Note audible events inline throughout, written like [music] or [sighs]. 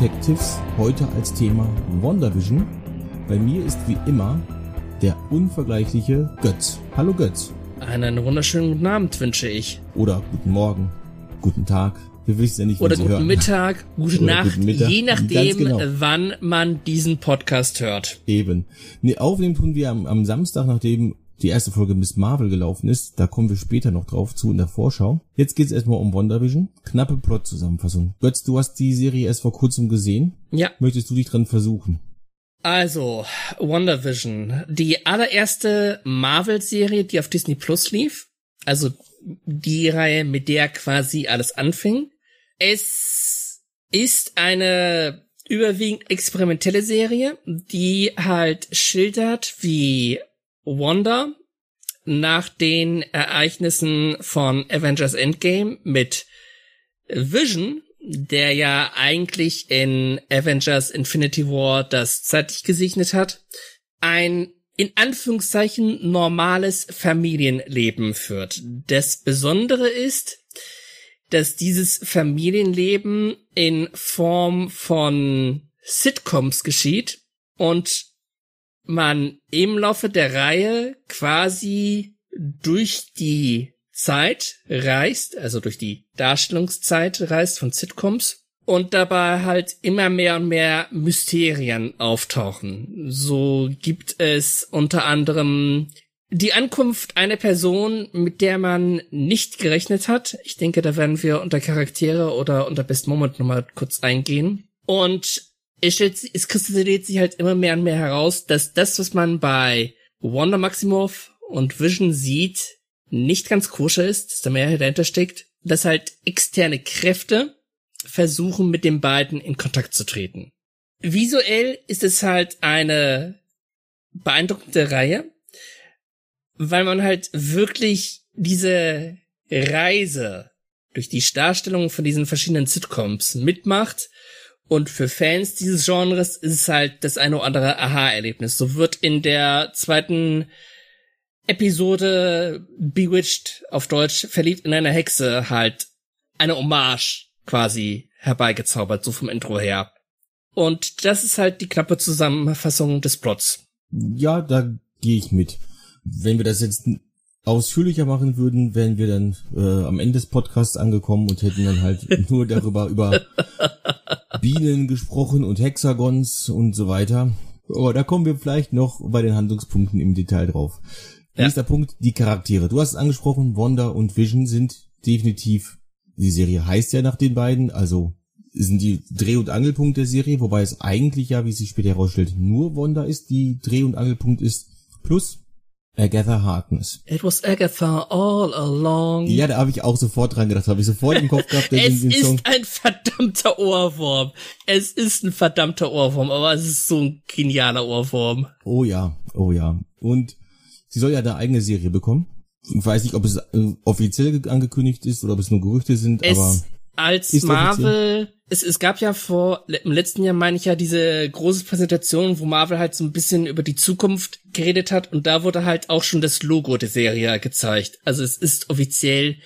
Detectives, heute als Thema WandaVision. Bei mir ist wie immer der unvergleichliche Götz. Hallo Götz. Einen wunderschönen guten Abend wünsche ich. Oder guten Morgen, guten Tag. Wir wissen ja nicht, Oder guten hören. Mittag, gute Oder Nacht, guten Mittag. je nachdem, genau. wann man diesen Podcast hört. Eben. Nee, aufnehmen tun wir am, am Samstag, nachdem die erste Folge Miss Marvel gelaufen ist. Da kommen wir später noch drauf zu in der Vorschau. Jetzt geht's erstmal um WandaVision. Knappe Plot-Zusammenfassung. Götz, du hast die Serie erst vor kurzem gesehen. Ja, Möchtest du dich dran versuchen? also WandaVision, die allererste Marvel-Serie, die auf Disney Plus lief. Also die Reihe, mit der quasi alles anfing. Es ist eine überwiegend experimentelle Serie, die halt schildert, wie Wanda nach den Ereignissen von Avengers Endgame mit Vision, der ja eigentlich in Avengers Infinity War das zeitlich gesegnet hat, ein in Anführungszeichen normales Familienleben führt. Das Besondere ist, dass dieses Familienleben in Form von Sitcoms geschieht und man im Laufe der Reihe quasi durch die Zeit reist, also durch die Darstellungszeit reist von Sitcoms und dabei halt immer mehr und mehr Mysterien auftauchen. So gibt es unter anderem die Ankunft einer Person, mit der man nicht gerechnet hat. Ich denke, da werden wir unter Charaktere oder unter Best Moment nochmal kurz eingehen. Und es, stellt, es kristallisiert sich halt immer mehr und mehr heraus, dass das, was man bei Wanda Maximoff und Vision sieht, nicht ganz koscher ist, dass da mehr dahinter steckt, dass halt externe Kräfte versuchen, mit den beiden in Kontakt zu treten. Visuell ist es halt eine beeindruckende Reihe, weil man halt wirklich diese Reise durch die Darstellung von diesen verschiedenen Sitcoms mitmacht. Und für Fans dieses Genres ist es halt das eine oder andere Aha-Erlebnis. So wird in der zweiten Episode Bewitched auf Deutsch verliebt in eine Hexe halt eine Hommage quasi herbeigezaubert, so vom Intro her. Und das ist halt die knappe Zusammenfassung des Plots. Ja, da gehe ich mit. Wenn wir das jetzt ausführlicher machen würden, wären wir dann äh, am Ende des Podcasts angekommen und hätten dann halt [laughs] nur darüber über [laughs] Bienen gesprochen und Hexagons und so weiter. Aber da kommen wir vielleicht noch bei den Handlungspunkten im Detail drauf. Ja. Nächster Punkt, die Charaktere. Du hast es angesprochen, Wanda und Vision sind definitiv, die Serie heißt ja nach den beiden, also sind die Dreh- und Angelpunkt der Serie, wobei es eigentlich ja, wie sich später herausstellt, nur Wanda ist, die Dreh- und Angelpunkt ist, plus Agatha Harkness. It was Agatha all along. Ja, da habe ich auch sofort dran gedacht, habe ich sofort im Kopf gehabt, es den, den ist ein verdammter Ohrwurm. Es ist ein verdammter Ohrwurm, aber es ist so ein genialer Ohrwurm. Oh ja, oh ja. Und sie soll ja eine eigene Serie bekommen. Ich weiß nicht, ob es äh, offiziell angekündigt ist oder ob es nur Gerüchte sind, aber Es als Ist Marvel, es, es gab ja vor, im letzten Jahr meine ich ja diese große Präsentation, wo Marvel halt so ein bisschen über die Zukunft geredet hat und da wurde halt auch schon das Logo der Serie gezeigt. Also es ist offiziell,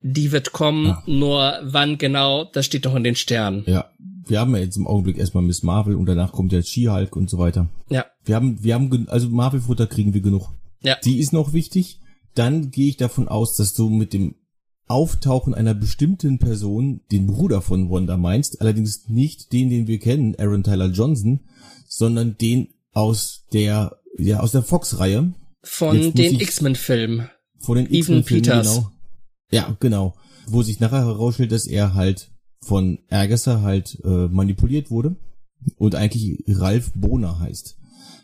die wird kommen, Ja. nur wann genau, das steht noch in den Sternen. ja, wir haben ja jetzt im Augenblick erstmal Miss Marvel und danach kommt ja She-Hulk und so weiter. Ja, Wir haben, wir haben, also Marvel-Futter kriegen wir genug. ja. Die ist noch wichtig. Dann gehe ich davon aus, dass du mit dem Auftauchen einer bestimmten Person den Bruder von Wanda meinst, allerdings nicht den, den wir kennen, Aaron Tyler Johnson, sondern den aus der, ja, aus der Fox-Reihe, Von muss den X-Men-Filmen. von den X-Men-Filmen, Peters. Genau. Ja, genau. Wo sich nachher herausstellt, dass er halt von Agatha halt äh, manipuliert wurde und eigentlich Ralph Boner heißt.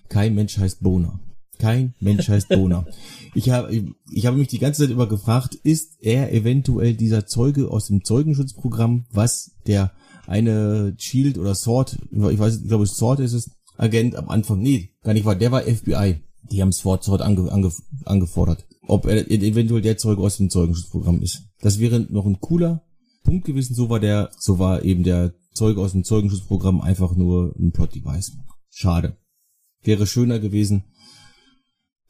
Kein Mensch heißt Boner. Kein Mensch heißt Boner. Ich habe ich habe mich die ganze Zeit über gefragt, ist er eventuell dieser Zeuge aus dem Zeugenschutzprogramm, was der eine Shield oder Sword, ich weiß, ich glaube Sword ist es, Agent am Anfang, nee, gar nicht war, der war FBI. Die haben Sword Sword ange, ange, angefordert. Ob er eventuell der Zeuge aus dem Zeugenschutzprogramm ist. Das wäre noch ein cooler Punkt gewesen. So war der, so war eben der Zeuge aus dem Zeugenschutzprogramm einfach nur ein Plot-Device. Schade. Wäre schöner gewesen.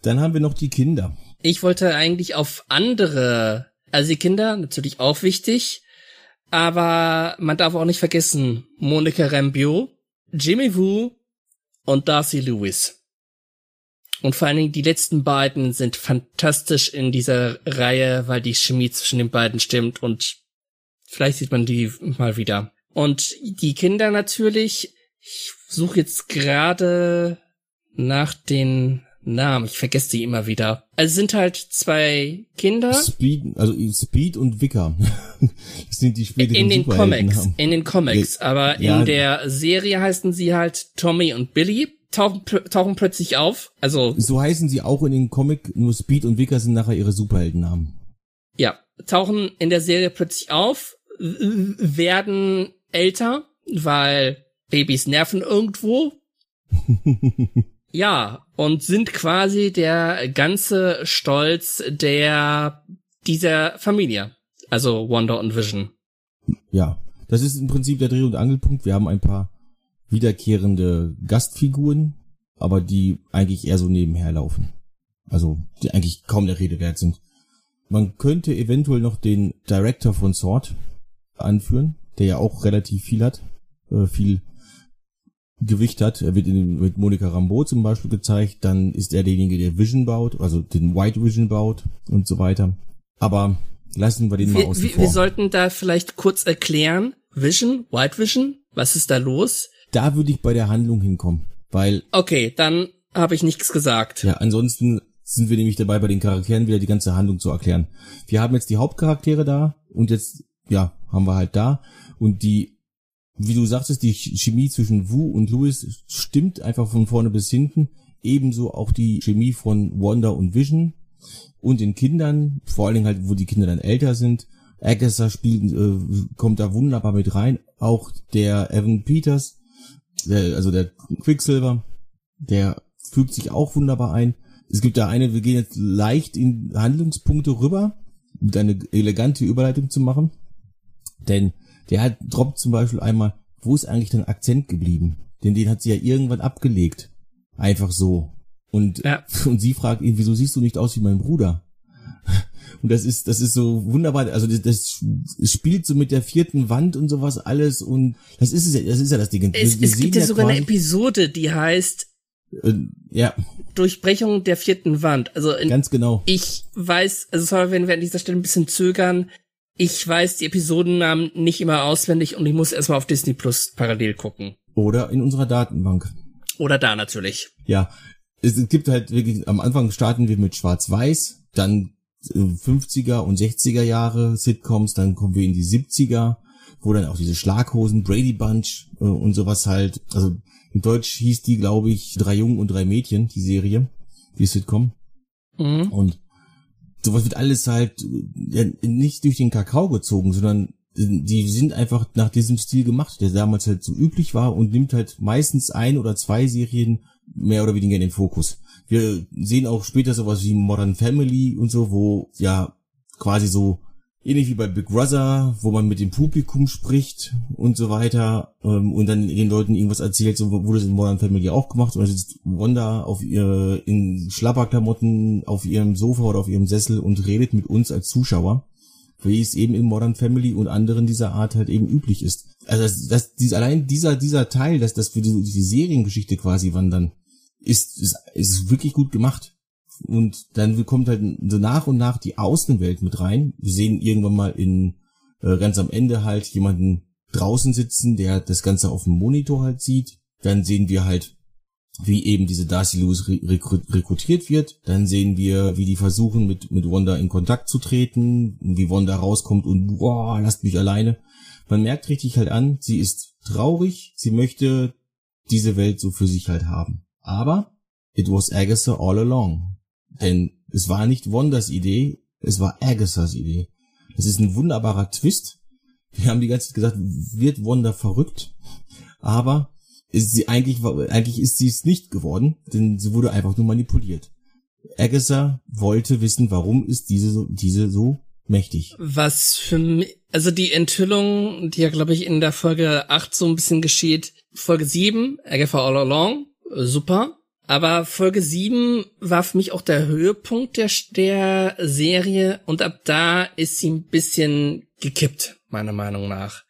Dann haben wir noch die Kinder. Ich wollte eigentlich auf andere Also die Kinder natürlich auch wichtig, aber man darf auch nicht vergessen, Monica Rambio, Jimmy Woo und Darcy Lewis. Und vor allen Dingen die letzten beiden sind fantastisch in dieser Reihe, weil die Chemie zwischen den beiden stimmt und vielleicht sieht man die mal wieder. Und die Kinder natürlich, ich suche jetzt gerade nach den Namen, ich vergesse die immer wieder. Also sind halt zwei Kinder. Speed, also Speed und Wicker. [laughs] sind die späteren In den Comics, in den Comics. Aber Ja. in der Serie heißen sie halt Tommy und Billy. Tauchen, tauchen plötzlich auf. Also, So heißen sie auch in den Comic, nur Speed und Wicker sind nachher ihre Superheldennamen. ja, tauchen in der Serie plötzlich auf, werden älter, weil Babys nerven irgendwo. [laughs] ja, und sind quasi der ganze Stolz der, dieser Familie. Also Wonder und Vision. Ja, das ist im Prinzip der Dreh- und Angelpunkt. Wir haben ein paar wiederkehrende Gastfiguren, aber die eigentlich eher so nebenher laufen. Also, die eigentlich kaum der Rede wert sind. Man könnte eventuell noch den Director von Sword anführen, der ja auch relativ viel hat, äh, viel Gewicht hat. Er wird in, mit Monika Rambeau zum Beispiel gezeigt. Dann ist er derjenige, der Vision baut, also den White Vision baut und so weiter. Aber lassen wir den mal Wir, außen wir, vor. wir sollten da vielleicht kurz erklären. Vision, White Vision, was ist da los? da würde ich bei der Handlung hinkommen. Weil, Okay, dann habe ich nichts gesagt. ja, ansonsten sind wir nämlich dabei, bei den Charakteren wieder die ganze Handlung zu erklären. Wir haben jetzt die Hauptcharaktere da und jetzt, ja, haben wir halt da. Und die, wie du sagtest, die Ch- Chemie zwischen Wu und Louis stimmt einfach von vorne bis hinten. Ebenso auch die Chemie von Wanda und Vision und den Kindern, vor allen Dingen halt, wo die Kinder dann älter sind. Agatha spielt, äh, kommt da wunderbar mit rein. Auch der Evan Peters, der, also der Quicksilver, der fügt sich auch wunderbar ein. Es gibt da eine, wir gehen jetzt leicht in Handlungspunkte rüber, um eine elegante Überleitung zu machen. Denn der hat droppt zum Beispiel einmal, wo ist eigentlich dein Akzent geblieben? Denn den hat sie ja irgendwann abgelegt. Einfach so. Und, Ja. [laughs] und sie fragt ihn, wieso siehst du nicht aus wie mein Bruder? [laughs] Und das ist, das ist so wunderbar. Also das, das spielt so mit der vierten Wand und sowas alles und das ist es ja, das ist ja das Ding. Es, es gibt ja sogar eine Episode, die heißt äh, ja, Durchbrechung der vierten Wand. Also in, ganz genau. ich weiß, also sorry, wenn wir an dieser Stelle ein bisschen zögern. Ich weiß die Episodennamen nicht immer auswendig und ich muss erstmal auf Disney Plus parallel gucken. Oder in unserer Datenbank. Oder da natürlich. Ja, es gibt halt wirklich, am Anfang starten wir mit Schwarz-Weiß, dann äh, 50er und 60er Jahre Sitcoms, dann kommen wir in die 70er, wo dann auch diese Schlaghosen, Brady Bunch äh, und sowas halt, also in Deutsch hieß die, glaube ich, drei Jungen und drei Mädchen, die Serie, die Sitcom. Mhm. Und sowas wird alles halt nicht durch den Kakao gezogen, sondern die sind einfach nach diesem Stil gemacht, der damals halt so üblich war und nimmt halt meistens ein oder zwei Serien mehr oder weniger in den Fokus. Wir sehen auch später sowas wie Modern Family und so, wo ja quasi so ähnlich wie bei Big Brother, wo man mit dem Publikum spricht und so weiter ähm, und dann den Leuten irgendwas erzählt, so wurde es in Modern Family auch gemacht und sitzt Wanda auf ihr, in Schlapperklamotten auf ihrem Sofa oder auf ihrem Sessel und redet mit uns als Zuschauer, wie es eben in Modern Family und anderen dieser Art halt eben üblich ist. Also das, das dies, allein dieser dieser Teil, dass das für die, die Seriengeschichte quasi wandern, ist, ist ist wirklich gut gemacht. Und dann kommt halt so nach und nach die Außenwelt mit rein. Wir sehen irgendwann mal in äh, ganz am Ende halt jemanden draußen sitzen, der das Ganze auf dem Monitor halt sieht. Dann sehen wir halt, wie eben diese Darcy Lewis re rekru- rekrutiert wird. Dann sehen wir, wie die versuchen, mit, mit Wanda in Kontakt zu treten, wie Wanda rauskommt und boah, lasst mich alleine. Man merkt richtig halt an, sie ist traurig, sie möchte diese Welt so für sich halt haben. Aber it was Agatha all along. Denn es war nicht Wandas Idee, es war Agathas Idee. Es ist ein wunderbarer Twist. Wir haben die ganze Zeit gesagt, wird Wanda verrückt? Aber ist sie eigentlich, eigentlich ist sie es nicht geworden, denn sie wurde einfach nur manipuliert. Agatha wollte wissen, warum ist diese so, diese so mächtig. Was für mich, also die Enthüllung, die ja, glaube ich, in der Folge 8 so ein bisschen geschieht. Folge 7, Agatha All Along, äh, super. Aber Folge 7 war für mich auch der Höhepunkt der, der Serie und ab da ist sie ein bisschen gekippt, meiner Meinung nach.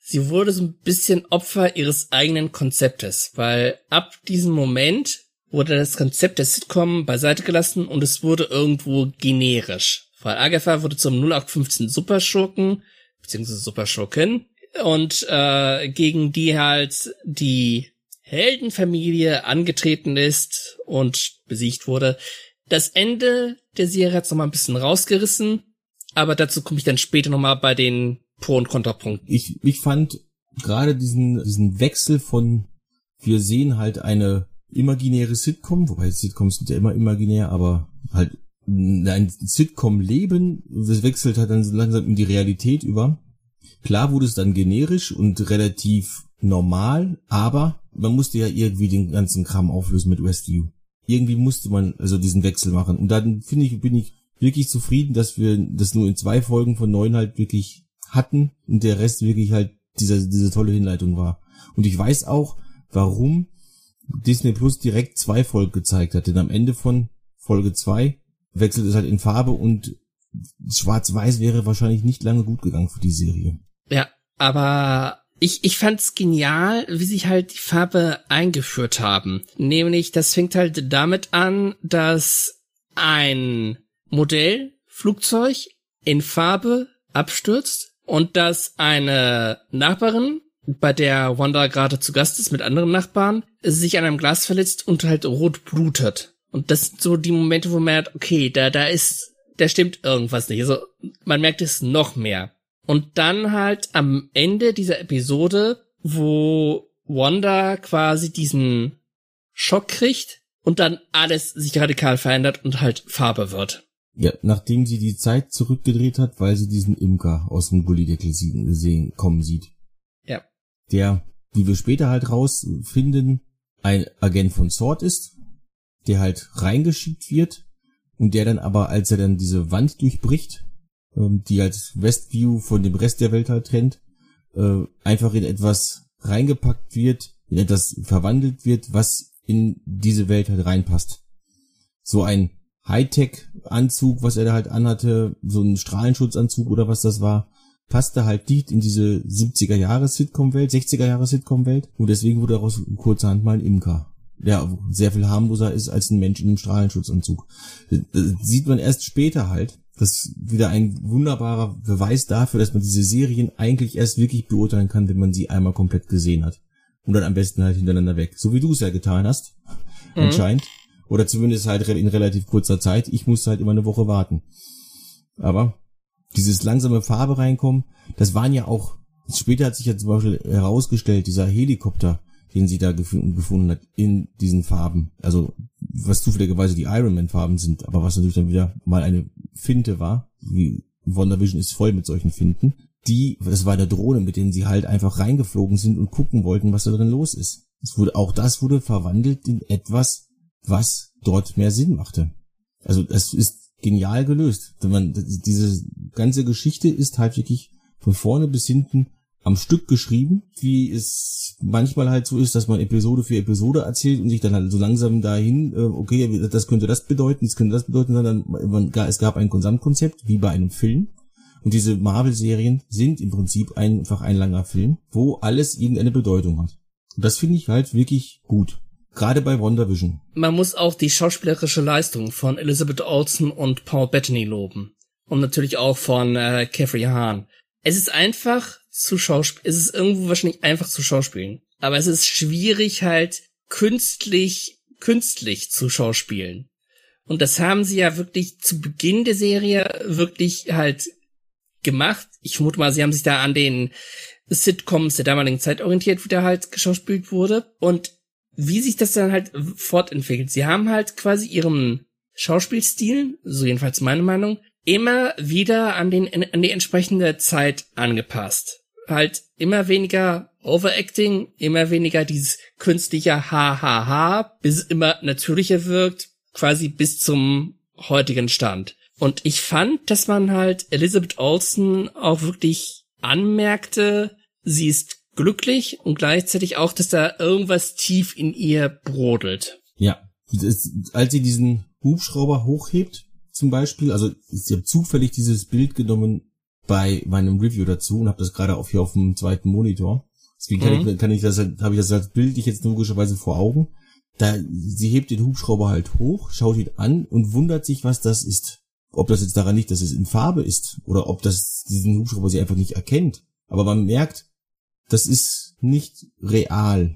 Sie wurde so ein bisschen Opfer ihres eigenen Konzeptes, weil ab diesem Moment wurde das Konzept der Sitcom beiseite gelassen und es wurde irgendwo generisch. Weil Agatha wurde zum 0815 Superschurken, beziehungsweise Superschurken, und äh, gegen die halt die Heldenfamilie angetreten ist und besiegt wurde. Das Ende der Serie hat's noch mal ein bisschen rausgerissen, aber dazu komme ich dann später noch mal bei den Pro- und Kontrapunkten. Ich, ich fand gerade diesen, diesen Wechsel von, wir sehen halt eine imaginäre Sitcom, wobei Sitcoms sind ja immer imaginär, aber halt ein Sitcom-Leben, das wechselt halt dann langsam in die Realität über. Klar wurde es dann generisch und relativ normal, aber man musste ja irgendwie den ganzen Kram auflösen mit Westview. Irgendwie musste man also diesen Wechsel machen. Und dann finde ich, bin ich wirklich zufrieden, dass wir das nur in zwei Folgen von neun halt wirklich hatten und der Rest wirklich halt dieser, diese tolle Hinleitung war. Und ich weiß auch, warum Disney Plus direkt zwei Folgen gezeigt hat, denn am Ende von Folge zwei wechselt es halt in Farbe und Schwarz-Weiß wäre wahrscheinlich nicht lange gut gegangen für die Serie. Ja, aber ich, ich fand's genial, wie sie halt die Farbe eingeführt haben. Nämlich, das fängt halt damit an, dass ein Modellflugzeug in Farbe abstürzt und dass eine Nachbarin, bei der Wanda gerade zu Gast ist mit anderen Nachbarn, sich an einem Glas verletzt und halt rot blutet. Und das sind so die Momente, wo man merkt, okay, da, da ist, da stimmt irgendwas nicht. Also, man merkt es noch mehr. Und dann halt am Ende dieser Episode, wo Wanda quasi diesen Schock kriegt und dann alles sich radikal verändert und halt Farbe wird. Ja, nachdem sie die Zeit zurückgedreht hat, weil sie diesen Imker aus dem Gullideckel sehen, kommen sieht. Ja. Der, wie wir später halt rausfinden, ein Agent von Sword ist, der halt reingeschickt wird und der dann aber, als er dann diese Wand durchbricht, ähm, die als Westview von dem Rest der Welt halt trennt, äh, einfach in etwas reingepackt wird, in etwas verwandelt wird, was in diese Welt halt reinpasst. So ein Hightech-Anzug, was er da halt anhatte, so ein Strahlenschutzanzug oder was das war, passte halt nicht in diese 70er Jahre Sitcom-Welt, 60er Jahre Sitcom-Welt und deswegen wurde daraus kurzerhand mal ein Imker, der sehr viel harmloser ist als ein Mensch in einem Strahlenschutzanzug. Das sieht man erst später halt. Das ist wieder ein wunderbarer Beweis dafür, dass man diese Serien eigentlich erst wirklich beurteilen kann, wenn man sie einmal komplett gesehen hat. Und dann am besten halt hintereinander weg. So wie du es ja getan hast. Mhm. Anscheinend. Oder zumindest halt in relativ kurzer Zeit. Ich musste halt immer eine Woche warten. Aber dieses langsame Farbe reinkommen, das waren ja auch, später hat sich ja zum Beispiel herausgestellt, dieser Helikopter, den sie da gefunden hat, in diesen Farben. Also, was zufälligerweise die Ironman-Farben sind, aber was natürlich dann wieder mal eine Finte war, wie WandaVision ist voll mit solchen Finten. Die, das war eine Drohne, mit denen sie halt einfach reingeflogen sind und gucken wollten, was da drin los ist. Es wurde, auch das wurde verwandelt in etwas, was dort mehr Sinn machte. Also es ist genial gelöst. Wenn man diese ganze Geschichte ist halt wirklich von vorne bis hinten am Stück geschrieben, wie es manchmal halt so ist, dass man Episode für Episode erzählt und sich dann halt so langsam dahin, äh, okay, das könnte das bedeuten, das könnte das bedeuten, sondern man, es gab ein Gesamtkonzept, wie bei einem Film. Und diese Marvel-Serien sind im Prinzip einfach ein langer Film, wo alles irgendeine Bedeutung hat. Und das finde ich halt wirklich gut. Gerade bei WandaVision. Man muss auch die schauspielerische Leistung von Elizabeth Olsen und Paul Bettany loben. Und natürlich auch von äh, Catherine Hahn. Es ist einfach zu schauspielen. Es ist irgendwo wahrscheinlich einfach zu schauspielen. Aber es ist schwierig halt künstlich, künstlich zu schauspielen. Und das haben sie ja wirklich zu Beginn der Serie wirklich halt gemacht. Ich vermute mal, sie haben sich da an den Sitcoms der damaligen Zeit orientiert, wie da halt geschauspielt wurde. Und wie sich das dann halt fortentwickelt. Sie haben halt quasi ihren Schauspielstil, so jedenfalls meine Meinung, immer wieder an den an die entsprechende Zeit angepasst. Halt immer weniger Overacting, immer weniger dieses künstliche Ha-Ha-Ha, bis es immer natürlicher wirkt, quasi bis zum heutigen Stand. Und ich fand, dass man halt Elizabeth Olsen auch wirklich anmerkte, sie ist glücklich und gleichzeitig auch, dass da irgendwas tief in ihr brodelt. Ja, Das, als sie diesen Hubschrauber hochhebt, zum Beispiel, also ich habe zufällig dieses Bild genommen bei meinem Review dazu und habe das gerade auch hier auf dem zweiten Monitor. Deswegen kann, mhm. ich, kann ich das, habe ich das als Bild ich jetzt logischerweise vor Augen. Da, sie hebt den Hubschrauber halt hoch, schaut ihn an und wundert sich, was das ist. Ob das jetzt daran liegt, dass es in Farbe ist oder ob das diesen Hubschrauber sie einfach nicht erkennt. Aber man merkt, das ist nicht real.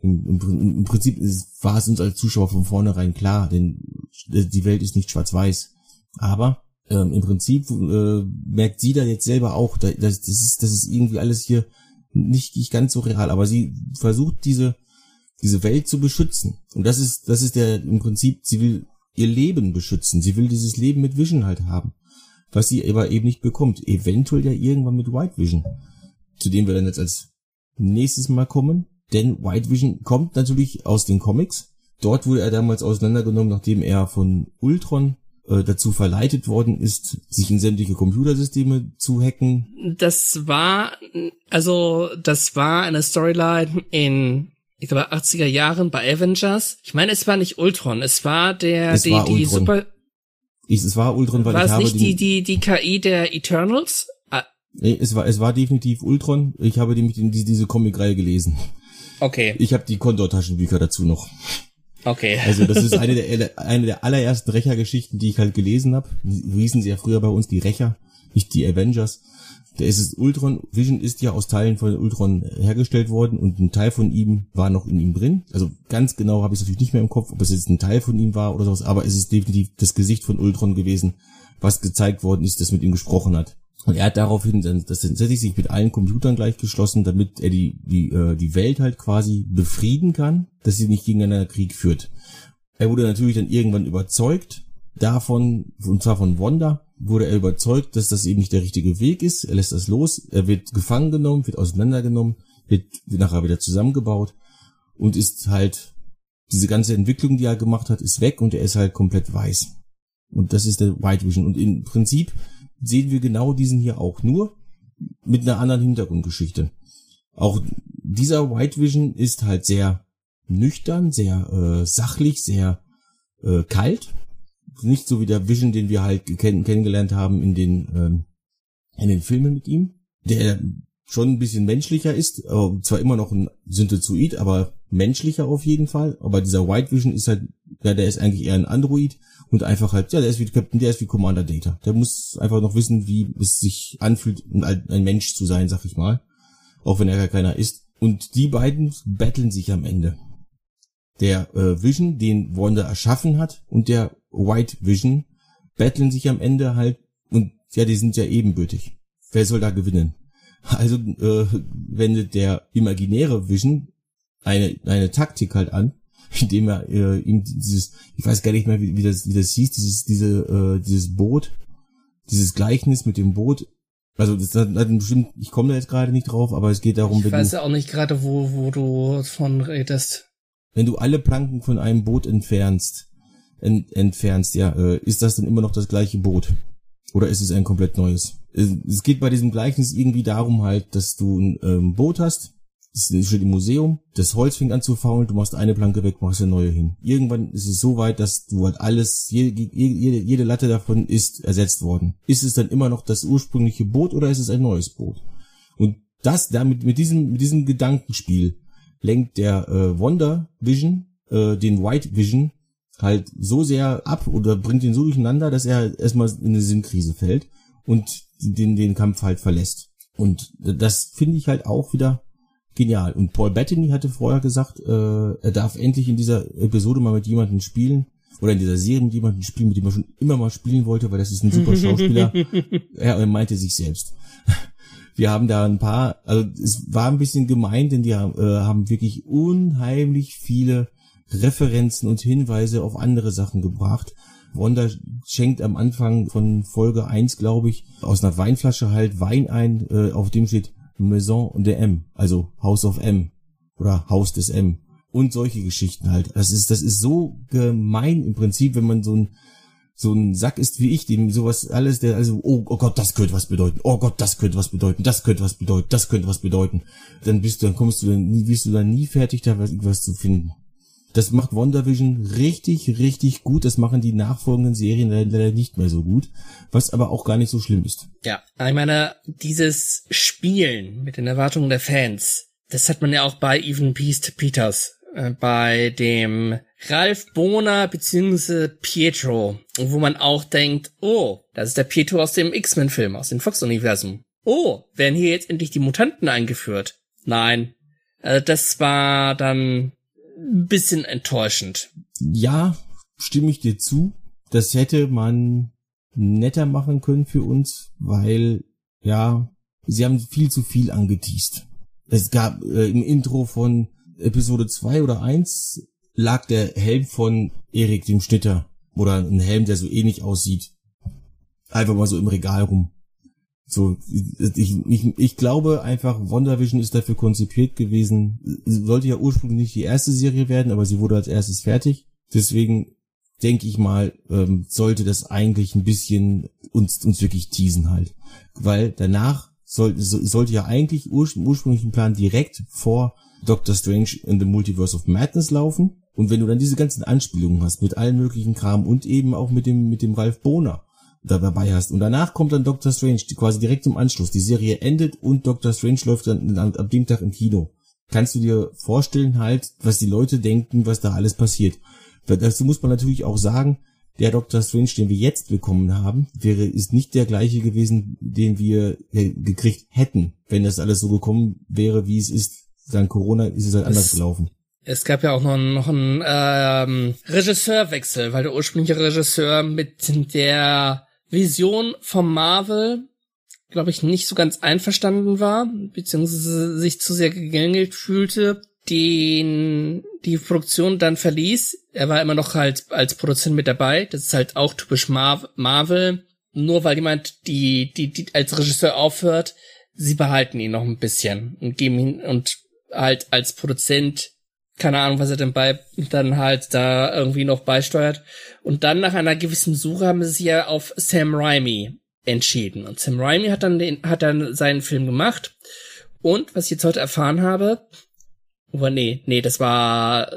Im, im, im Prinzip war es uns als Zuschauer von vornherein klar, denn die Welt ist nicht schwarz-weiß. Aber ähm, im Prinzip äh, merkt sie da jetzt selber auch, da, das, das, ist, das ist irgendwie alles hier nicht, nicht ganz so real. Aber sie versucht diese diese Welt zu beschützen. Und das ist, das ist der, im Prinzip, sie will ihr Leben beschützen. Sie will dieses Leben mit Vision halt haben. Was sie aber eben nicht bekommt. Eventuell ja irgendwann mit White Vision. Zu dem wir dann jetzt als nächstes Mal kommen. Denn White Vision kommt natürlich aus den Comics. Dort wurde er damals auseinandergenommen, nachdem er von Ultron äh, dazu verleitet worden ist, sich in sämtliche Computersysteme zu hacken. Das war, also, das war eine Storyline in ich glaube, 80er Jahren bei Avengers. Ich meine, es war nicht Ultron, es war der, es die, war die Super. Ich, es war Ultron, weil war ich es habe nicht die, die, die KI der Eternals? Ah. Nee, es war, es war definitiv Ultron. Ich habe nämlich die, diese Comic-Reihe gelesen. Okay. Ich habe die Condor-Taschenbücher dazu noch. Okay. Also das ist eine der, [laughs] eine der allerersten Rächer-Geschichten, die ich halt gelesen habe. Hießen sie ja früher bei uns die Rächer, nicht die Avengers. Der ist es Ultron. Vision ist ja aus Teilen von Ultron hergestellt worden und ein Teil von ihm war noch in ihm drin. Also ganz genau habe ich es natürlich nicht mehr im Kopf, ob es jetzt ein Teil von ihm war oder sowas, aber es ist definitiv das Gesicht von Ultron gewesen, was gezeigt worden ist, das mit ihm gesprochen hat. Und er hat daraufhin das tatsächlich sich mit allen Computern gleichgeschlossen, damit er die, die, äh, die Welt halt quasi befrieden kann, dass sie nicht gegeneinander Krieg führt. Er wurde natürlich dann irgendwann überzeugt davon, und zwar von Wanda, wurde er überzeugt, dass das eben nicht der richtige Weg ist. Er lässt das los, er wird gefangen genommen, wird auseinandergenommen, wird nachher wieder zusammengebaut und ist halt, diese ganze Entwicklung, die er gemacht hat, ist weg und er ist halt komplett weiß. Und das ist der White Vision. Und im Prinzip sehen wir genau diesen hier auch nur mit einer anderen Hintergrundgeschichte. Auch dieser White Vision ist halt sehr nüchtern, sehr äh, sachlich, sehr äh, kalt nicht so wie der Vision, den wir halt kenn kennengelernt haben in den, ähm, in den Filmen mit ihm, der schon ein bisschen menschlicher ist, zwar immer noch ein Synthezoid, aber menschlicher auf jeden Fall. Aber dieser White Vision ist halt, ja, der ist eigentlich eher ein Android und einfach halt, ja, der ist wie Captain, der ist wie Commander Data. Der muss einfach noch wissen, wie es sich anfühlt, ein Mensch zu sein, sag ich mal. Auch wenn er gar keiner ist. Und die beiden battlen sich am Ende. Der äh, Vision, den Wanda erschaffen hat, und der White Vision battlen sich am Ende halt und ja, die sind ja ebenbürtig. Wer soll da gewinnen? [laughs] Also äh, wendet der imaginäre Vision eine eine Taktik halt an, indem er äh, ihm dieses, ich weiß gar nicht mehr, wie, wie das wie das hieß, dieses diese äh, dieses Boot, dieses Gleichnis mit dem Boot. Also das hat, hat bestimmt, ich komme da jetzt gerade nicht drauf, aber es geht darum, ich wenn weiß du, ja auch nicht gerade, wo wo du von redest. wenn du alle Planken von einem Boot entfernst, ent entfernst, ja, äh, ist das dann immer noch das gleiche Boot? Oder ist es ein komplett neues? Es geht bei diesem Gleichnis irgendwie darum halt, dass du ein ähm, Boot hast, das steht im Museum, das Holz fängt an zu faulen, du machst eine Planke weg, machst eine neue hin. Irgendwann ist es so weit, dass du halt alles, jede, jede, jede Latte davon ist ersetzt worden. Ist es dann immer noch das ursprüngliche Boot oder ist es ein neues Boot? Und das, damit, mit diesem, mit diesem Gedankenspiel lenkt der äh, Wonder Vision, äh, den White Vision halt so sehr ab oder bringt ihn so durcheinander, dass er erstmal in eine Sinnkrise fällt und den, den Kampf halt verlässt. Und das finde ich halt auch wieder genial. Und Paul Bettany hatte vorher gesagt, äh, er darf endlich in dieser Episode mal mit jemandem spielen, oder in dieser Serie mit jemandem spielen, mit dem er schon immer mal spielen wollte, weil das ist ein super Schauspieler. [laughs] er meinte sich selbst. Wir haben da ein paar, also es war ein bisschen gemein, denn die äh, haben wirklich unheimlich viele Referenzen und Hinweise auf andere Sachen gebracht. Wanda schenkt am Anfang von Folge 1, glaube ich, aus einer Weinflasche halt Wein ein, äh, auf dem steht Maison de M, also House of M oder Haus des M und solche Geschichten halt. Das ist, das ist so gemein im Prinzip, wenn man so ein so ein Sack ist wie ich, dem sowas alles, der also, oh, oh Gott, das könnte was bedeuten, oh Gott, das könnte was bedeuten, das könnte was bedeuten, das könnte was bedeuten, dann bist du, dann kommst du, dann wirst du dann nie fertig, da was, was zu finden. Das macht WandaVision richtig, richtig gut. Das machen die nachfolgenden Serien leider nicht mehr so gut, was aber auch gar nicht so schlimm ist. Ja, ich meine, dieses Spielen mit den Erwartungen der Fans, das hat man ja auch bei Even Beast Peters, äh, bei dem Ralph Bohner beziehungsweise Pietro, wo man auch denkt, oh, das ist der Pietro aus dem X-Men-Film, aus dem Fox-Universum. Oh, werden hier jetzt endlich die Mutanten eingeführt? Nein. Also das war dann ein bisschen enttäuschend. Ja, stimme ich dir zu. Das hätte man netter machen können für uns, weil, ja, sie haben viel zu viel angeteased. Es gab äh, im Intro von Episode 2 oder 1 lag der Helm von Erik, dem Schnitter. Oder ein Helm, der so ähnlich aussieht. Einfach mal so im Regal rum. So, ich, ich, ich glaube einfach, WandaVision ist dafür konzipiert gewesen. Sollte ja ursprünglich nicht die erste Serie werden, aber sie wurde als erstes fertig. Deswegen denke ich mal, ähm, sollte das eigentlich ein bisschen uns, uns wirklich teasen halt. Weil danach soll, so, sollte ja eigentlich ur, ursprünglichen Plan direkt vor Doctor Strange in the Multiverse of Madness laufen. Und wenn du dann diese ganzen Anspielungen hast mit allen möglichen Kram und eben auch mit dem, mit dem Ralph Bohner, da dabei hast. Und danach kommt dann Doctor Strange, quasi direkt im Anschluss. Die Serie endet und Doctor Strange läuft dann ab dem Tag im Kino. Kannst du dir vorstellen halt, was die Leute denken, was da alles passiert. Dazu muss man natürlich auch sagen, der Doctor Strange, den wir jetzt bekommen haben, wäre, ist nicht der gleiche gewesen, den wir äh, gekriegt hätten, wenn das alles so gekommen wäre, wie es ist. Dank Corona ist es halt anders es, gelaufen. Es gab ja auch noch, noch einen ähm, Regisseurwechsel, weil der ursprüngliche Regisseur mit der Vision vom Marvel, glaube ich, nicht so ganz einverstanden war, beziehungsweise sich zu sehr gegängelt fühlte, den die Produktion dann verließ. Er war immer noch halt als Produzent mit dabei. Das ist halt auch typisch Mar Marvel. Nur weil jemand die, die, die als Regisseur aufhört, sie behalten ihn noch ein bisschen und geben ihn und halt als Produzent keine Ahnung, was er denn bei, dann halt da irgendwie noch beisteuert. Und dann nach einer gewissen Suche haben sie sich ja auf Sam Raimi entschieden. Und Sam Raimi hat dann den, hat dann seinen Film gemacht. Und was ich jetzt heute erfahren habe, oh nee, nee, das war,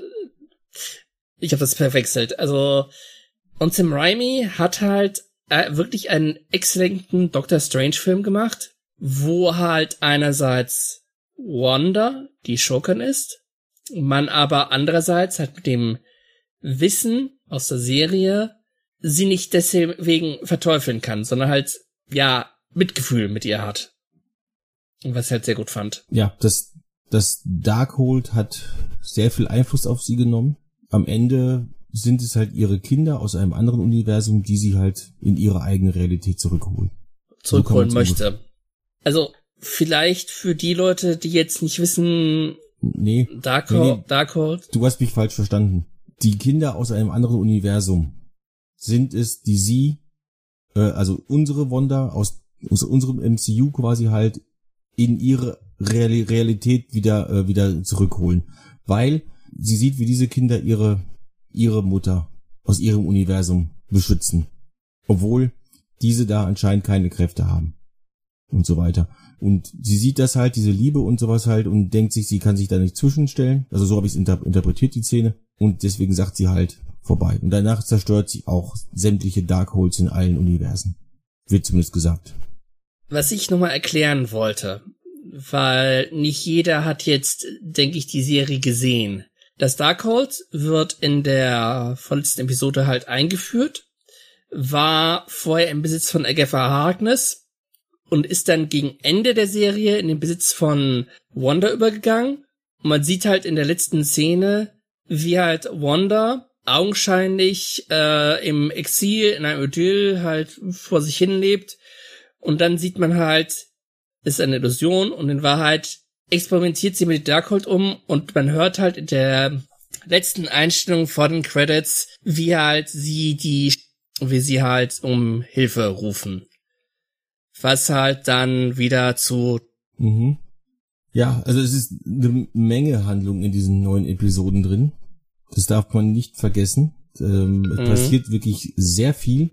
ich habe das verwechselt. Also, und Sam Raimi hat halt äh, wirklich einen exzellenten Doctor Strange Film gemacht, wo halt einerseits Wanda die Schurkin ist man aber andererseits halt mit dem Wissen aus der Serie sie nicht deswegen verteufeln kann, sondern halt, ja, Mitgefühl mit ihr hat. Was ich halt sehr gut fand. Ja, das, das Darkhold hat sehr viel Einfluss auf sie genommen. Am Ende sind es halt ihre Kinder aus einem anderen Universum, die sie halt in ihre eigene Realität zurückholen. Zurückholen so möchte. Also, vielleicht für die Leute, die jetzt nicht wissen, Nee. Darkhold, nee, Darkhold. Du hast mich falsch verstanden. Die Kinder aus einem anderen Universum sind es, die sie, äh, also unsere Wanda aus, aus unserem MCU quasi halt in ihre Real Realität wieder, äh, wieder zurückholen. Weil sie sieht, wie diese Kinder ihre, ihre Mutter aus ihrem Universum beschützen. Obwohl diese da anscheinend keine Kräfte haben. Und so weiter. Und sie sieht das halt, diese Liebe und sowas halt und denkt sich, sie kann sich da nicht zwischenstellen. Also so habe ich es inter interpretiert, die Szene. Und deswegen sagt sie halt vorbei. Und danach zerstört sie auch sämtliche Darkholds in allen Universen. Wird zumindest gesagt. Was ich nochmal erklären wollte, weil nicht jeder hat jetzt, denke ich, die Serie gesehen. Das Darkhold wird in der vorletzten Episode halt eingeführt, war vorher im Besitz von Agatha Harkness, und ist dann gegen Ende der Serie in den Besitz von Wanda übergegangen. Und man sieht halt in der letzten Szene, wie halt Wanda augenscheinlich äh, im Exil in einem Idyll halt vor sich hin lebt. Und dann sieht man halt, ist eine Illusion und in Wahrheit experimentiert sie mit Darkhold um und man hört halt in der letzten Einstellung vor den Credits, wie halt sie die, wie sie halt um Hilfe rufen was halt dann wieder zu. Mhm. Ja, also es ist eine Menge Handlung in diesen neuen Episoden drin. Das darf man nicht vergessen. Ähm, mhm. Es passiert wirklich sehr viel.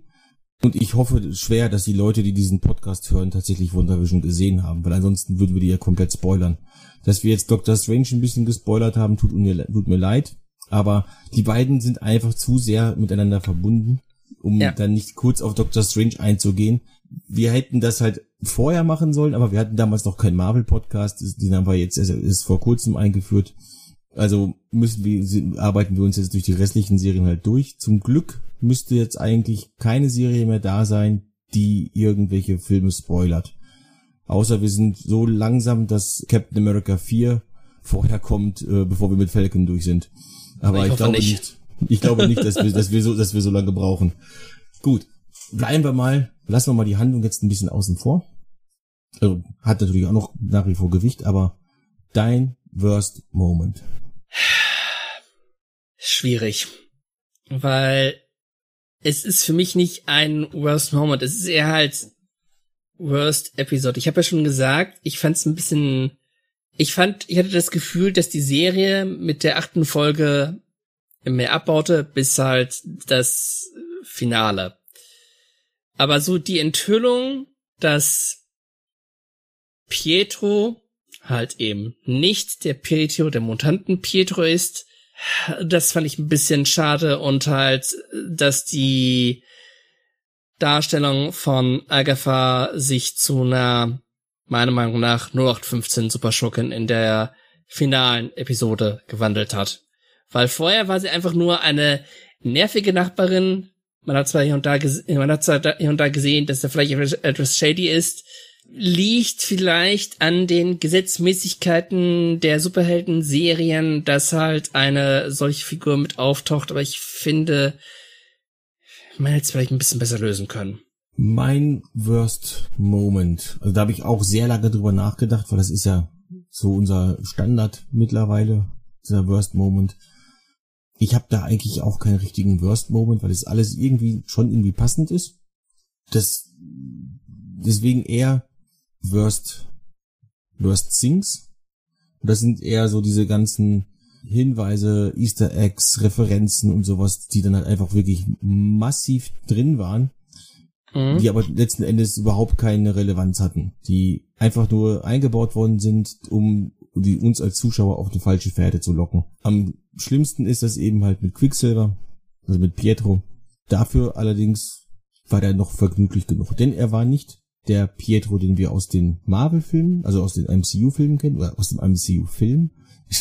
Und ich hoffe schwer, dass die Leute, die diesen Podcast hören, tatsächlich WandaVision gesehen haben, weil ansonsten würden wir die ja komplett spoilern. Dass wir jetzt Doctor Strange ein bisschen gespoilert haben, tut mir, tut mir leid. Aber die beiden sind einfach zu sehr miteinander verbunden, um Ja. dann nicht kurz auf Doctor Strange einzugehen. Wir hätten das halt vorher machen sollen, aber wir hatten damals noch keinen Marvel-Podcast. Den haben wir jetzt erst, ist vor kurzem eingeführt. Also müssen wir, arbeiten wir uns jetzt durch die restlichen Serien halt durch. Zum Glück müsste jetzt eigentlich keine Serie mehr da sein, die irgendwelche Filme spoilert. Außer wir sind so langsam, dass Captain America 4 vorher kommt, äh, bevor wir mit Falcon durch sind. Aber Ich ich, glaube nicht. nicht. Ich glaube nicht, dass wir, dass wir so, dass wir so lange brauchen. Gut. Bleiben wir mal, lassen wir mal die Handlung jetzt ein bisschen außen vor. Also, hat natürlich auch noch nach wie vor Gewicht, aber dein Worst Moment. Schwierig. Weil es ist für mich nicht ein Worst Moment. Es ist eher halt Worst Episode. Ich habe ja schon gesagt, ich fand es ein bisschen. Ich fand, ich hatte das Gefühl, dass die Serie mit der achten Folge mehr abbaute, bis halt das Finale. Aber so die Enthüllung, dass Pietro halt eben nicht der Pietro, der Mutanten Pietro ist, das fand ich ein bisschen schade und halt, dass die Darstellung von Agatha sich zu einer, meiner Meinung nach, 0815 Super Schurken in der finalen Episode gewandelt hat. Weil vorher war sie einfach nur eine nervige Nachbarin. Man hat zwar hier und da, man hat zwar hier und da gesehen, dass er vielleicht etwas shady ist, liegt vielleicht an den Gesetzmäßigkeiten der Superhelden-Serien, dass halt eine solche Figur mit auftaucht, aber ich finde, man hätte es vielleicht ein bisschen besser lösen können. Mein Worst Moment. Also da habe ich auch sehr lange drüber nachgedacht, weil das ist ja so unser Standard mittlerweile, dieser Worst Moment. Ich habe da eigentlich auch keinen richtigen Worst Moment, weil es alles irgendwie schon irgendwie passend ist. Das deswegen eher Worst Worst Things. Und das sind eher so diese ganzen Hinweise, Easter Eggs, Referenzen und sowas, die dann halt einfach wirklich massiv drin waren Mhm. die aber letzten Endes überhaupt keine Relevanz hatten, die einfach nur eingebaut worden sind, um die uns als Zuschauer auf eine falsche Fährte zu locken. Am schlimmsten ist das eben halt mit Quicksilver, also mit Pietro. Dafür allerdings war der noch vergnüglich genug, denn er war nicht der Pietro, den wir aus den Marvel-Filmen, also aus den MCU-Filmen kennen, oder aus dem MCU-Film.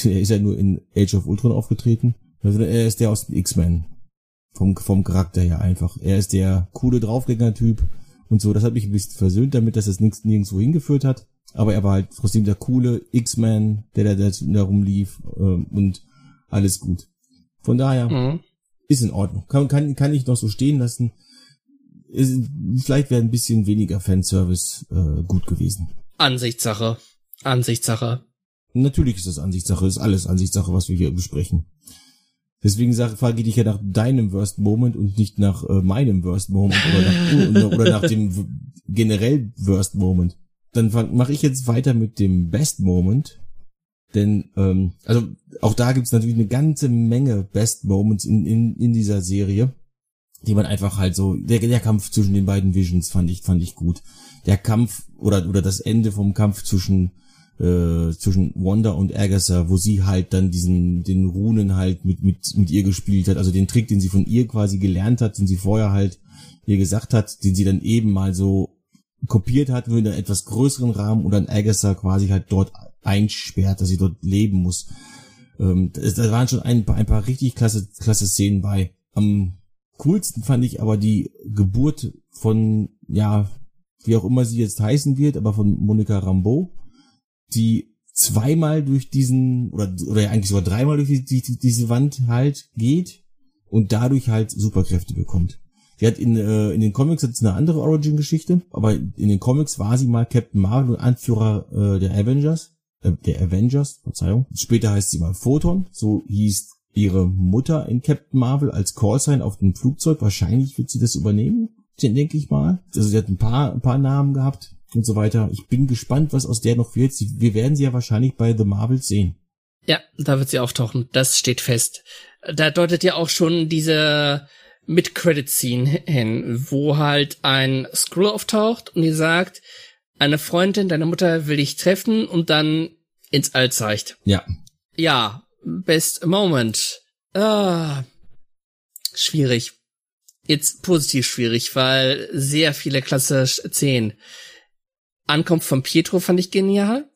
Er ist ja nur in Age of Ultron aufgetreten, sondern er ist der aus den X-Men vom, vom Charakter her einfach. Er ist der coole Draufgänger-Typ und so. Das hat mich ein bisschen versöhnt damit, dass es nix, nirgendwo hingeführt hat. Aber er war halt trotzdem der coole X-Man, der da, der da rumlief ähm, und alles gut. Von daher Mhm. ist in Ordnung. Kann, kann, kann ich noch so stehen lassen. Ist, vielleicht wäre ein bisschen weniger Fanservice äh, gut gewesen. Ansichtssache. Ansichtssache. Natürlich ist das Ansichtssache, ist alles Ansichtssache, was wir hier besprechen. Deswegen sag, frage ich dich ja nach deinem Worst Moment und nicht nach äh, meinem Worst Moment oder nach, [laughs] oder nach dem generell Worst Moment. Dann mache ich jetzt weiter mit dem Best Moment. Denn, ähm, also auch da gibt's natürlich eine ganze Menge Best Moments in, in, in dieser Serie, die man einfach halt so, der, der Kampf zwischen den beiden Visions fand ich, fand ich gut. Der Kampf oder, oder das Ende vom Kampf zwischen äh, zwischen Wanda und Agatha, wo sie halt dann diesen, den Runen halt mit, mit, mit ihr gespielt hat, also den Trick, den sie von ihr quasi gelernt hat, den sie vorher halt ihr gesagt hat, den sie dann eben mal so kopiert hat, nur in einem etwas größeren Rahmen und dann Agatha quasi halt dort einsperrt, dass sie dort leben muss. Ähm, da waren schon ein paar, ein paar richtig klasse, klasse Szenen bei. Am coolsten fand ich aber die Geburt von, ja, wie auch immer sie jetzt heißen wird, aber von Monika Rambeau, die zweimal durch diesen, oder, oder eigentlich sogar dreimal durch die, die, diese Wand halt geht und dadurch halt Superkräfte bekommt. Sie hat in, äh, in den Comics jetzt eine andere Origin-Geschichte, aber in den Comics war sie mal Captain Marvel und Anführer äh, der Avengers, äh, der Avengers, Verzeihung. Später heißt sie mal Photon, so hieß ihre Mutter in Captain Marvel als Callsign auf dem Flugzeug. Wahrscheinlich wird sie das übernehmen, denke ich mal. Also sie hat ein paar, ein paar Namen gehabt und so weiter. Ich bin gespannt, was aus der noch wird. Wir werden sie ja wahrscheinlich bei The Marvels sehen. Ja, da wird sie auftauchen. Das steht fest. Da deutet ja auch schon diese Mid-Credit-Scene hin, wo halt ein Skrull auftaucht und die sagt, eine Freundin deiner Mutter will dich treffen und dann ins All zeigt. Ja, Ja, best moment. Ah, schwierig. Jetzt positiv schwierig, weil sehr viele Klasse 10. Ankunft von Pietro fand ich genial.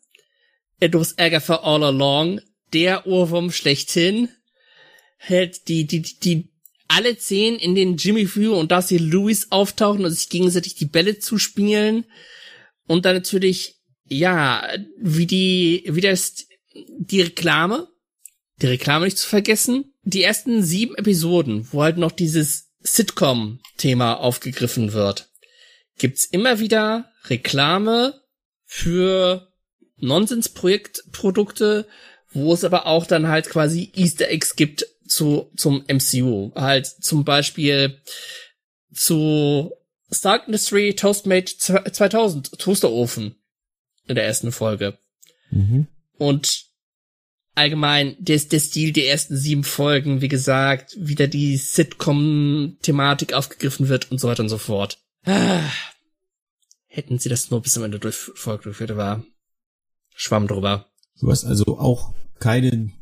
It was Agatha all along. Der Ohrwurm schlechthin. Hält die, die, die, alle zehn in den Jimmy View und Darcy Lewis auftauchen und sich gegenseitig die Bälle zuspielen. Und dann natürlich, ja, wie die, wie das, die Reklame. Die Reklame nicht zu vergessen. Die ersten sieben Episoden, wo halt noch dieses Sitcom-Thema aufgegriffen wird, gibt's immer wieder Reklame für Nonsens-Projektprodukte, wo es aber auch dann halt quasi Easter Eggs gibt zu, zum MCU. Halt zum Beispiel zu Stark Industry Toastmate 2000 Toasterofen in der ersten Folge. Mhm. Und allgemein der, der Stil der ersten sieben Folgen, wie gesagt, wieder die Sitcom-Thematik aufgegriffen wird und so weiter und so fort. Ah, [sighs] hätten sie das nur bis zum Ende durchfolgt, durchführt, war Schwamm drüber. Du hast also auch keinen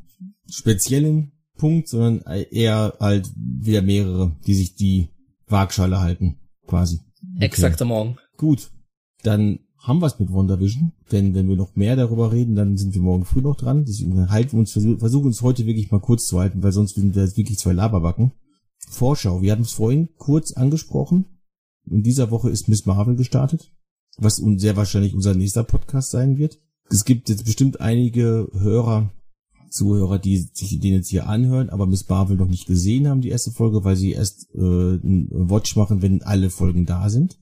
speziellen Punkt, sondern eher halt wieder mehrere, die sich die Waagschale halten, quasi. Okay. Exaktement. Gut, dann haben wir es mit WandaVision, denn wenn wir noch mehr darüber reden, dann sind wir morgen früh noch dran. Deswegen halten wir uns, versuchen uns heute wirklich mal kurz zu halten, weil sonst sind wir jetzt wirklich zwei Laberbacken. Vorschau, wir hatten es vorhin kurz angesprochen. In dieser Woche ist Miss Marvel gestartet, was sehr wahrscheinlich unser nächster Podcast sein wird. Es gibt jetzt bestimmt einige Hörer, Zuhörer, die sich den jetzt hier anhören, aber Miss Marvel noch nicht gesehen haben, die erste Folge, weil sie erst äh, ein Watch machen, wenn alle Folgen da sind.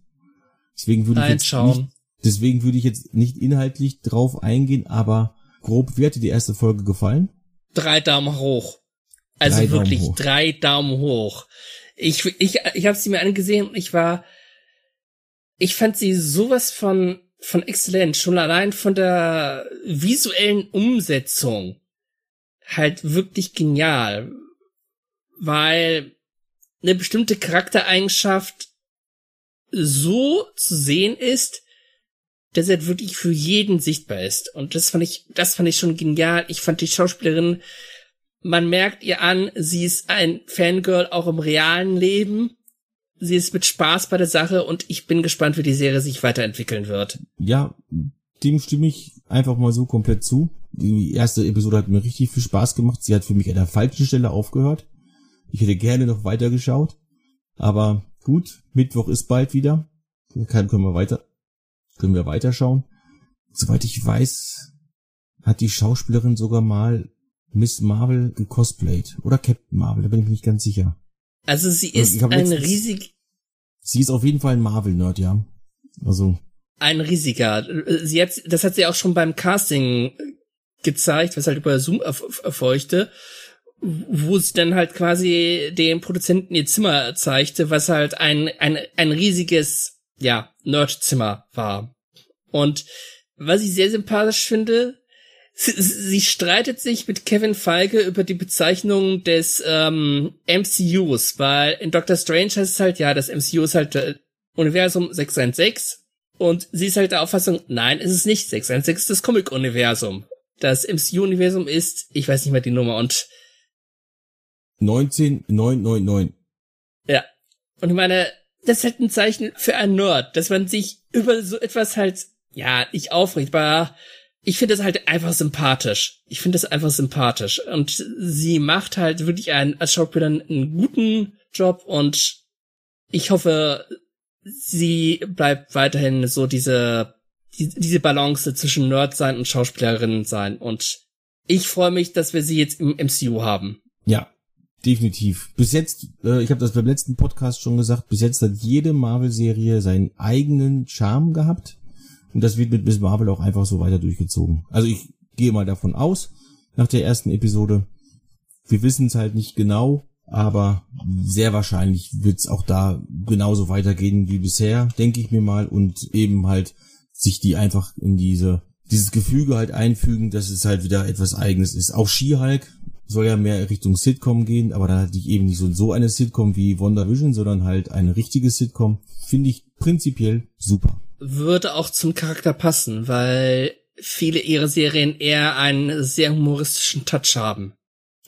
Deswegen würde ich jetzt nicht, deswegen würde ich jetzt nicht inhaltlich drauf eingehen, aber grob, wie hat dir die erste Folge gefallen? Drei Daumen hoch. Also drei wirklich Daumen drei Daumen hoch. Ich, ich, ich habe sie mir angesehen und ich war, ich fand sie sowas von, von exzellent, schon allein von der visuellen Umsetzung halt wirklich genial, weil eine bestimmte Charaktereigenschaft so zu sehen ist, dass er wirklich für jeden sichtbar ist. Und das fand ich, das fand ich schon genial. Ich fand die Schauspielerin, man merkt ihr an, sie ist ein Fangirl auch im realen Leben. Sie ist mit Spaß bei der Sache und ich bin gespannt, wie die Serie sich weiterentwickeln wird. Ja, dem stimme ich einfach mal so komplett zu. Die erste Episode hat mir richtig viel Spaß gemacht. Sie hat für mich an der falschen Stelle aufgehört. Ich hätte gerne noch weiter geschaut. Aber gut, Mittwoch ist bald wieder. Kann, können wir weiter, können wir weiterschauen. Soweit ich weiß, hat die Schauspielerin sogar mal Miss Marvel gecosplayt. Oder Captain Marvel, da bin ich mir nicht ganz sicher. Also sie ist ein riesig... Sie ist auf jeden Fall ein Marvel-Nerd, ja. Also... Ein riesiger. Sie hat, das hat sie auch schon beim Casting gezeigt, was halt über Zoom erfolgte, wo sie dann halt quasi dem Produzenten ihr Zimmer zeigte, was halt ein, ein, ein riesiges, ja, Nerdzimmer war. Und was ich sehr sympathisch finde, sie, sie streitet sich mit Kevin Feige über die Bezeichnung des ähm, MCUs, weil in Doctor Strange heißt es halt, ja, das MCU ist halt äh, Universum 616 und sie ist halt der Auffassung, nein, es ist nicht 616, es ist das Comic-Universum das MCU-Universum ist, ich weiß nicht mehr die Nummer und 19999. Ja. Und ich meine, das ist halt ein Zeichen für einen Nerd, dass man sich über so etwas halt, ja, nicht aufregt, aber ich finde das halt einfach sympathisch. Ich finde das einfach sympathisch. Und sie macht halt wirklich einen, als Schauspielerin einen guten Job und ich hoffe, sie bleibt weiterhin so diese die, diese Balance zwischen Nerd sein und Schauspielerin sein. Und ich freue mich, dass wir sie jetzt im MCU haben. Ja, definitiv. Bis jetzt, äh, ich habe das beim letzten Podcast schon gesagt, bis jetzt hat jede Marvel-Serie seinen eigenen Charme gehabt. Und das wird mit Miss Marvel auch einfach so weiter durchgezogen. Also ich gehe mal davon aus, nach der ersten Episode. Wir wissen es halt nicht genau, aber sehr wahrscheinlich wird es auch da genauso weitergehen wie bisher, denke ich mir mal. Und eben halt sich die einfach in diese, dieses Gefüge halt einfügen, dass es halt wieder etwas eigenes ist. Auch She-Hulk soll ja mehr Richtung Sitcom gehen, aber da hatte ich eben nicht so, so eine Sitcom wie WandaVision, sondern halt eine richtige Sitcom. Finde ich prinzipiell super. Würde auch zum Charakter passen, weil viele ihrer Serien eher einen sehr humoristischen Touch haben.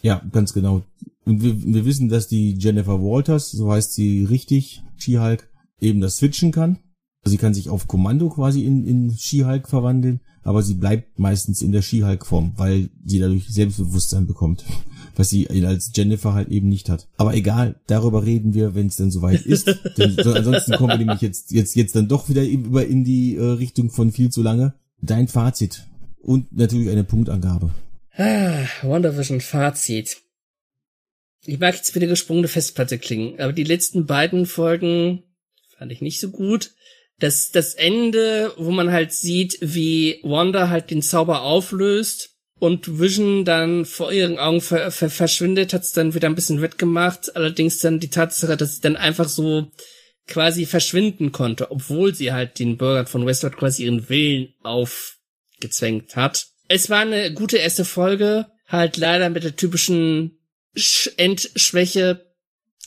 Ja, ganz genau. Und wir, wir wissen, dass die Jennifer Walters, so heißt sie richtig, She-Hulk, eben das switchen kann. Sie kann sich auf Kommando quasi in, in She-Hulk verwandeln, aber sie bleibt meistens in der She-Hulk-Form, weil sie dadurch Selbstbewusstsein bekommt, [laughs] was sie als Jennifer halt eben nicht hat. Aber egal, darüber reden wir, wenn es dann soweit ist. [laughs] Denn so, ansonsten kommen wir nämlich jetzt, jetzt, jetzt dann doch wieder über in die äh, Richtung von viel zu lange. Dein Fazit und natürlich eine Punktangabe. Ah, WandaVision Fazit. Ich mag jetzt wieder gesprungene Festplatte klingen, aber die letzten beiden Folgen fand ich nicht so gut. Das, das Ende, wo man halt sieht, wie Wanda halt den Zauber auflöst und Vision dann vor ihren Augen ver ver verschwindet, hat's dann wieder ein bisschen wettgemacht. Allerdings dann die Tatsache, dass sie dann einfach so quasi verschwinden konnte, obwohl sie halt den Bürgern von Westworld quasi ihren Willen aufgezwängt hat. Es war eine gute erste Folge, halt leider mit der typischen Sch Endschwäche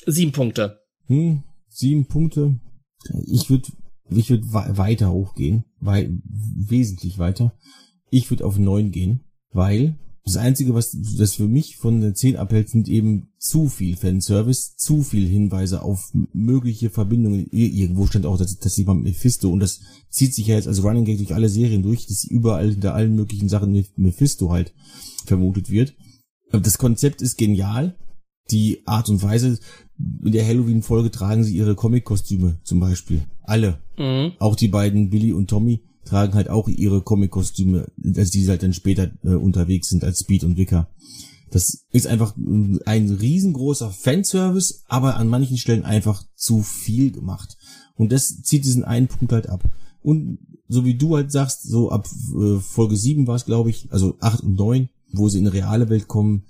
sieben Punkte. Hm, sieben Punkte. Ich würde ich würd weiter hochgehen, weil wesentlich weiter. Ich würde auf neun gehen, weil das Einzige, was das für mich von der 10 abhält, sind eben zu viel Fanservice, zu viel Hinweise auf mögliche Verbindungen. Irgendwo stand auch, dass, dass sie beim Mephisto, und das zieht sich ja jetzt als Running Gag durch alle Serien durch, dass überall hinter allen möglichen Sachen Mephisto halt vermutet wird. Das Konzept ist genial. Die Art und Weise, in der Halloween-Folge tragen sie ihre Comic-Kostüme zum Beispiel. Alle. Mhm. Auch die beiden Billy und Tommy tragen halt auch ihre Comic-Kostüme, als die halt dann später äh, unterwegs sind als Speed und Wicker. Das ist einfach ein riesengroßer Fanservice, aber an manchen Stellen einfach zu viel gemacht. Und das zieht diesen einen Punkt halt ab. Und so wie du halt sagst, so ab äh, Folge 7 war es, glaube ich, also 8 und 9, wo sie in eine reale Welt kommen,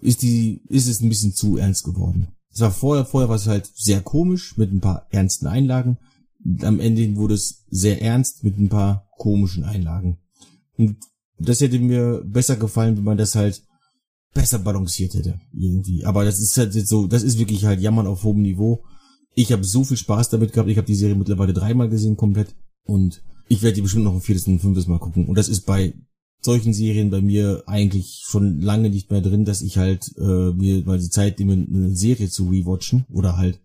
ist die, ist es ein bisschen zu ernst geworden. Es war vorher, vorher war es halt sehr komisch mit ein paar ernsten Einlagen. Am Ende wurde es sehr ernst mit ein paar komischen Einlagen. Und das hätte mir besser gefallen, wenn man das halt besser balanciert hätte, irgendwie. Aber das ist halt jetzt so, das ist wirklich halt Jammern auf hohem Niveau. Ich habe so viel Spaß damit gehabt. Ich habe die Serie mittlerweile dreimal gesehen, komplett. Und ich werde die bestimmt noch ein viertes und fünftes Mal gucken. Und das ist bei solchen Serien bei mir eigentlich schon lange nicht mehr drin, dass ich halt äh, mir mal die Zeit nehme, eine Serie zu rewatchen oder halt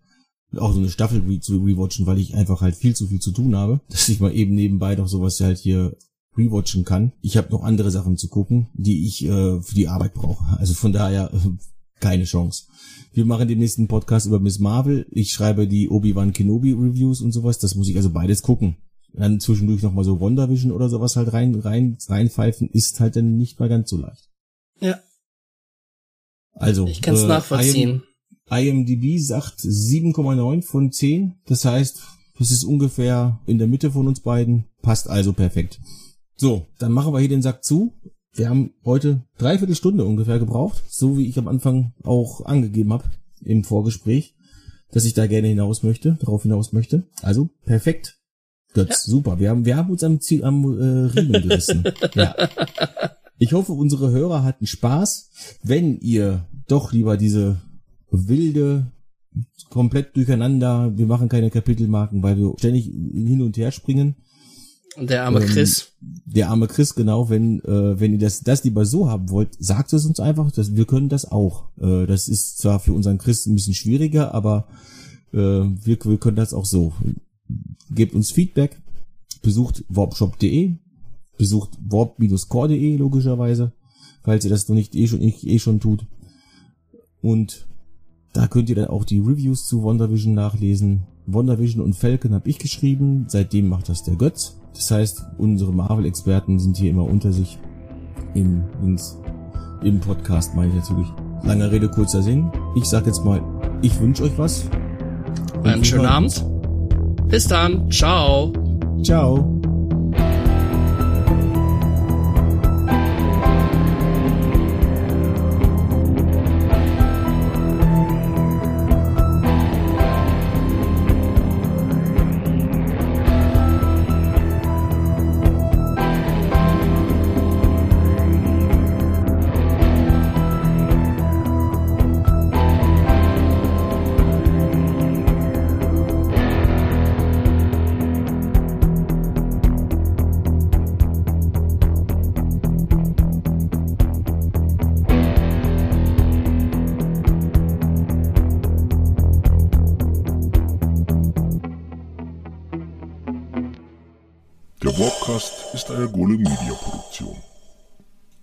auch so eine Staffel re zu rewatchen, weil ich einfach halt viel zu viel zu tun habe, [laughs] dass ich mal eben nebenbei noch sowas halt hier rewatchen kann. Ich habe noch andere Sachen zu gucken, die ich äh, für die Arbeit brauche. Also von daher äh, [laughs] keine Chance. Wir machen den nächsten Podcast über Miss Marvel. Ich schreibe die Obi-Wan Kenobi Reviews und sowas. Das muss ich also beides gucken dann zwischendurch nochmal so WandaVision oder sowas halt rein, rein, reinpfeifen, ist halt dann nicht mal ganz so leicht. Ja. Also. Ich kann es äh, nachvollziehen. IMDb sagt 7,9 von 10. Das heißt, das ist ungefähr in der Mitte von uns beiden. Passt also perfekt. So, dann machen wir hier den Sack zu. Wir haben heute dreiviertel Stunde ungefähr gebraucht, so wie ich am Anfang auch angegeben habe im Vorgespräch, dass ich da gerne hinaus möchte, darauf hinaus möchte. Also perfekt. Götz, ja. super. Wir haben, wir haben uns am Ziel, am äh, Riemen gerissen. [laughs] ja. Ich hoffe, unsere Hörer hatten Spaß. Wenn ihr doch lieber diese wilde, komplett durcheinander, wir machen keine Kapitelmarken, weil wir ständig hin und her springen. Der arme ähm, Chris. Der arme Chris, genau. Wenn, äh, wenn ihr das, das lieber so haben wollt, sagt es uns einfach. Dass wir können das auch. Äh, das ist zwar für unseren Chris ein bisschen schwieriger, aber äh, wir, wir können das auch so gebt uns Feedback, besucht warpshop.de, besucht warp-core.de logischerweise, falls ihr das noch nicht eh schon, eh schon tut. Und da könnt ihr dann auch die Reviews zu WandaVision nachlesen. WandaVision und Falcon habe ich geschrieben, seitdem macht das der Götz. Das heißt, unsere Marvel-Experten sind hier immer unter sich im, ins, im Podcast, meine ich natürlich. Lange Rede, kurzer Sinn. Ich sag jetzt mal, ich wünsche euch was. Einen schönen Abend. Bis dann. Ciao. Ciao.